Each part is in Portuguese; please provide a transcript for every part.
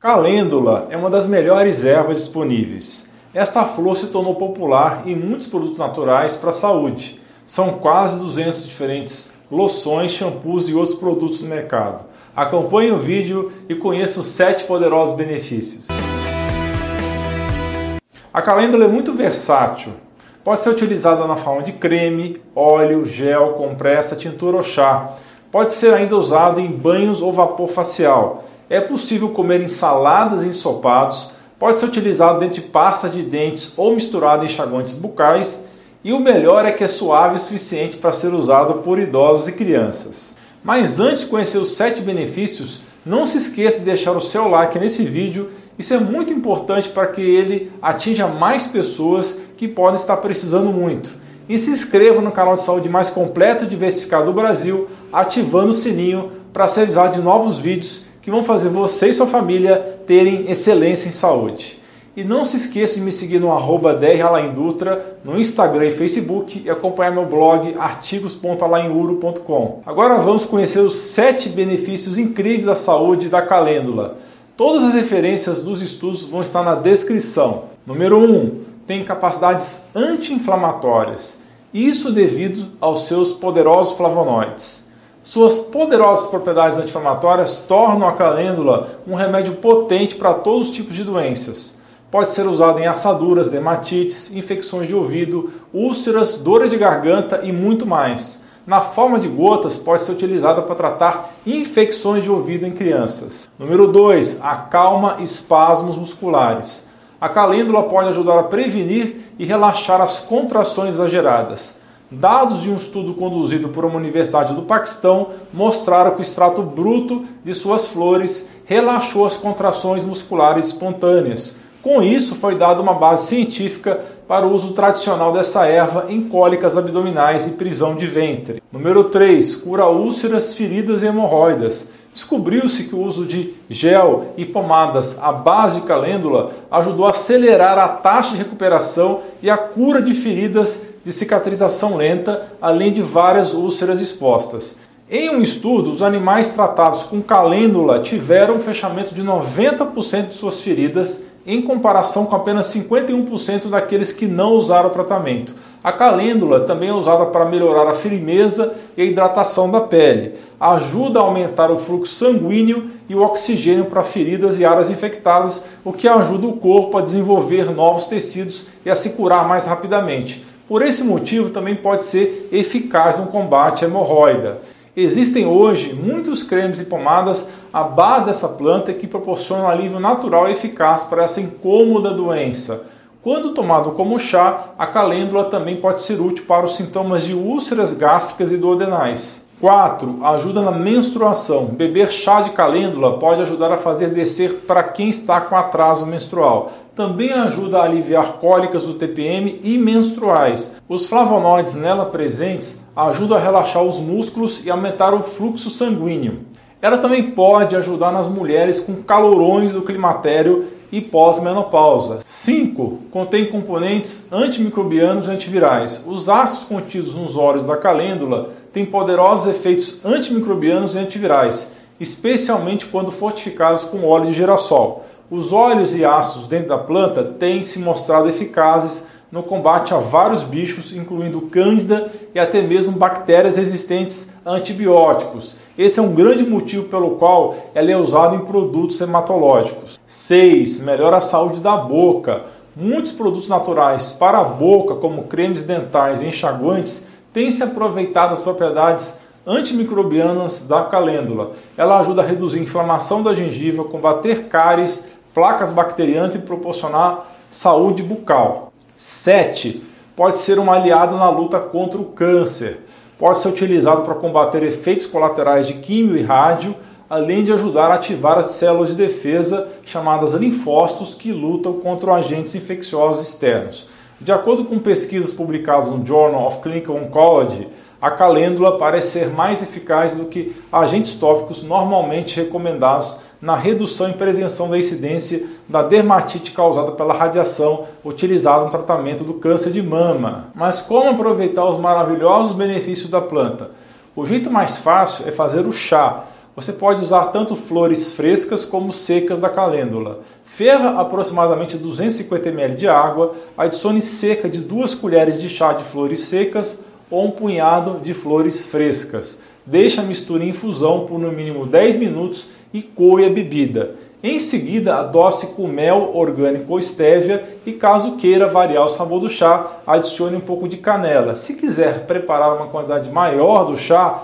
Calêndula é uma das melhores ervas disponíveis. Esta flor se tornou popular em muitos produtos naturais para a saúde. São quase 200 diferentes loções, shampoos e outros produtos no mercado. Acompanhe o vídeo e conheça os 7 poderosos benefícios. A calêndula é muito versátil. Pode ser utilizada na forma de creme, óleo, gel, compressa, tintura ou chá. Pode ser ainda usado em banhos ou vapor facial é possível comer ensaladas e ensopados, pode ser utilizado dentro de pasta de dentes ou misturado em enxaguantes bucais, e o melhor é que é suave o suficiente para ser usado por idosos e crianças. Mas antes de conhecer os 7 benefícios, não se esqueça de deixar o seu like nesse vídeo, isso é muito importante para que ele atinja mais pessoas que podem estar precisando muito. E se inscreva no canal de saúde mais completo e diversificado do Brasil, ativando o sininho para ser avisado de novos vídeos que vão fazer você e sua família terem excelência em saúde. E não se esqueça de me seguir no arroba dralaindutra, no Instagram e Facebook e acompanhar meu blog artigos.alainuro.com. Agora vamos conhecer os 7 benefícios incríveis à saúde da calêndula. Todas as referências dos estudos vão estar na descrição. Número 1. Tem capacidades anti-inflamatórias. Isso devido aos seus poderosos flavonoides. Suas poderosas propriedades anti-inflamatórias tornam a calêndula um remédio potente para todos os tipos de doenças. Pode ser usado em assaduras, dermatites, infecções de ouvido, úlceras, dores de garganta e muito mais. Na forma de gotas, pode ser utilizada para tratar infecções de ouvido em crianças. Número 2. Acalma espasmos musculares. A calêndula pode ajudar a prevenir e relaxar as contrações exageradas. Dados de um estudo conduzido por uma universidade do Paquistão mostraram que o extrato bruto de suas flores relaxou as contrações musculares espontâneas. Com isso, foi dada uma base científica para o uso tradicional dessa erva em cólicas abdominais e prisão de ventre. Número 3. Cura úlceras, feridas e hemorroidas. Descobriu-se que o uso de gel e pomadas à base de calêndula ajudou a acelerar a taxa de recuperação e a cura de feridas de cicatrização lenta, além de várias úlceras expostas. Em um estudo, os animais tratados com calêndula tiveram um fechamento de 90% de suas feridas, em comparação com apenas 51% daqueles que não usaram o tratamento. A calêndula também é usada para melhorar a firmeza e a hidratação da pele. Ajuda a aumentar o fluxo sanguíneo e o oxigênio para feridas e áreas infectadas, o que ajuda o corpo a desenvolver novos tecidos e a se curar mais rapidamente. Por esse motivo, também pode ser eficaz no combate à hemorroida. Existem hoje muitos cremes e pomadas à base dessa planta que proporcionam alívio natural e eficaz para essa incômoda doença. Quando tomado como chá, a calêndula também pode ser útil para os sintomas de úlceras gástricas e duodenais. 4. Ajuda na menstruação. Beber chá de calêndula pode ajudar a fazer descer para quem está com atraso menstrual. Também ajuda a aliviar cólicas do TPM e menstruais. Os flavonoides nela presentes ajudam a relaxar os músculos e aumentar o fluxo sanguíneo. Ela também pode ajudar nas mulheres com calorões do climatério e pós-menopausa. 5. Contém componentes antimicrobianos e antivirais. Os ácidos contidos nos óleos da calêndula têm poderosos efeitos antimicrobianos e antivirais, especialmente quando fortificados com óleo de girassol. Os óleos e ácidos dentro da planta têm se mostrado eficazes no combate a vários bichos, incluindo cândida e até mesmo bactérias resistentes a antibióticos. Esse é um grande motivo pelo qual ela é usada em produtos hematológicos. 6. Melhora a saúde da boca. Muitos produtos naturais para a boca, como cremes dentais e enxaguantes, têm se aproveitado das propriedades antimicrobianas da calêndula. Ela ajuda a reduzir a inflamação da gengiva, combater cáries, placas bacterianas e proporcionar saúde bucal. 7. Pode ser um aliado na luta contra o câncer. Pode ser utilizado para combater efeitos colaterais de químio e rádio, além de ajudar a ativar as células de defesa chamadas linfócitos que lutam contra agentes infecciosos externos. De acordo com pesquisas publicadas no Journal of Clinical Oncology, a calêndula parece ser mais eficaz do que agentes tópicos normalmente recomendados na redução e prevenção da incidência da dermatite causada pela radiação utilizada no tratamento do câncer de mama. Mas como aproveitar os maravilhosos benefícios da planta? O jeito mais fácil é fazer o chá. Você pode usar tanto flores frescas como secas da calêndula. Ferva aproximadamente 250 ml de água, adicione seca de 2 colheres de chá de flores secas ou um punhado de flores frescas. Deixe a mistura em infusão por no mínimo 10 minutos e coe a bebida. Em seguida, adoce com mel orgânico ou estévia e, caso queira variar o sabor do chá, adicione um pouco de canela. Se quiser preparar uma quantidade maior do chá,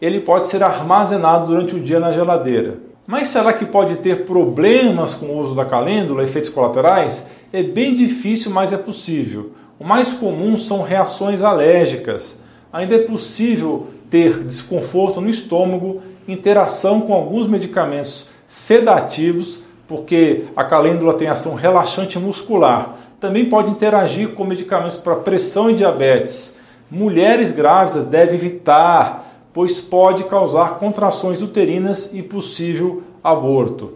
ele pode ser armazenado durante o dia na geladeira. Mas será que pode ter problemas com o uso da calêndula, efeitos colaterais? É bem difícil, mas é possível. O mais comum são reações alérgicas. Ainda é possível ter desconforto no estômago, interação com alguns medicamentos sedativos, porque a calêndula tem ação relaxante muscular. Também pode interagir com medicamentos para pressão e diabetes. Mulheres grávidas devem evitar, pois pode causar contrações uterinas e possível aborto.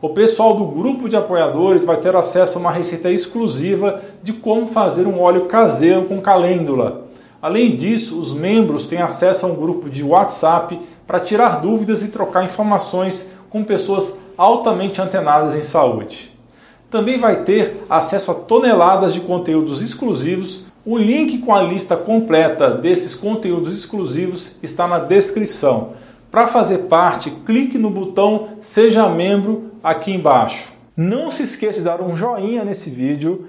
O pessoal do grupo de apoiadores vai ter acesso a uma receita exclusiva de como fazer um óleo caseiro com calêndula. Além disso, os membros têm acesso a um grupo de WhatsApp para tirar dúvidas e trocar informações com pessoas altamente antenadas em saúde. Também vai ter acesso a toneladas de conteúdos exclusivos. O link com a lista completa desses conteúdos exclusivos está na descrição. Para fazer parte, clique no botão Seja Membro aqui embaixo. Não se esqueça de dar um joinha nesse vídeo,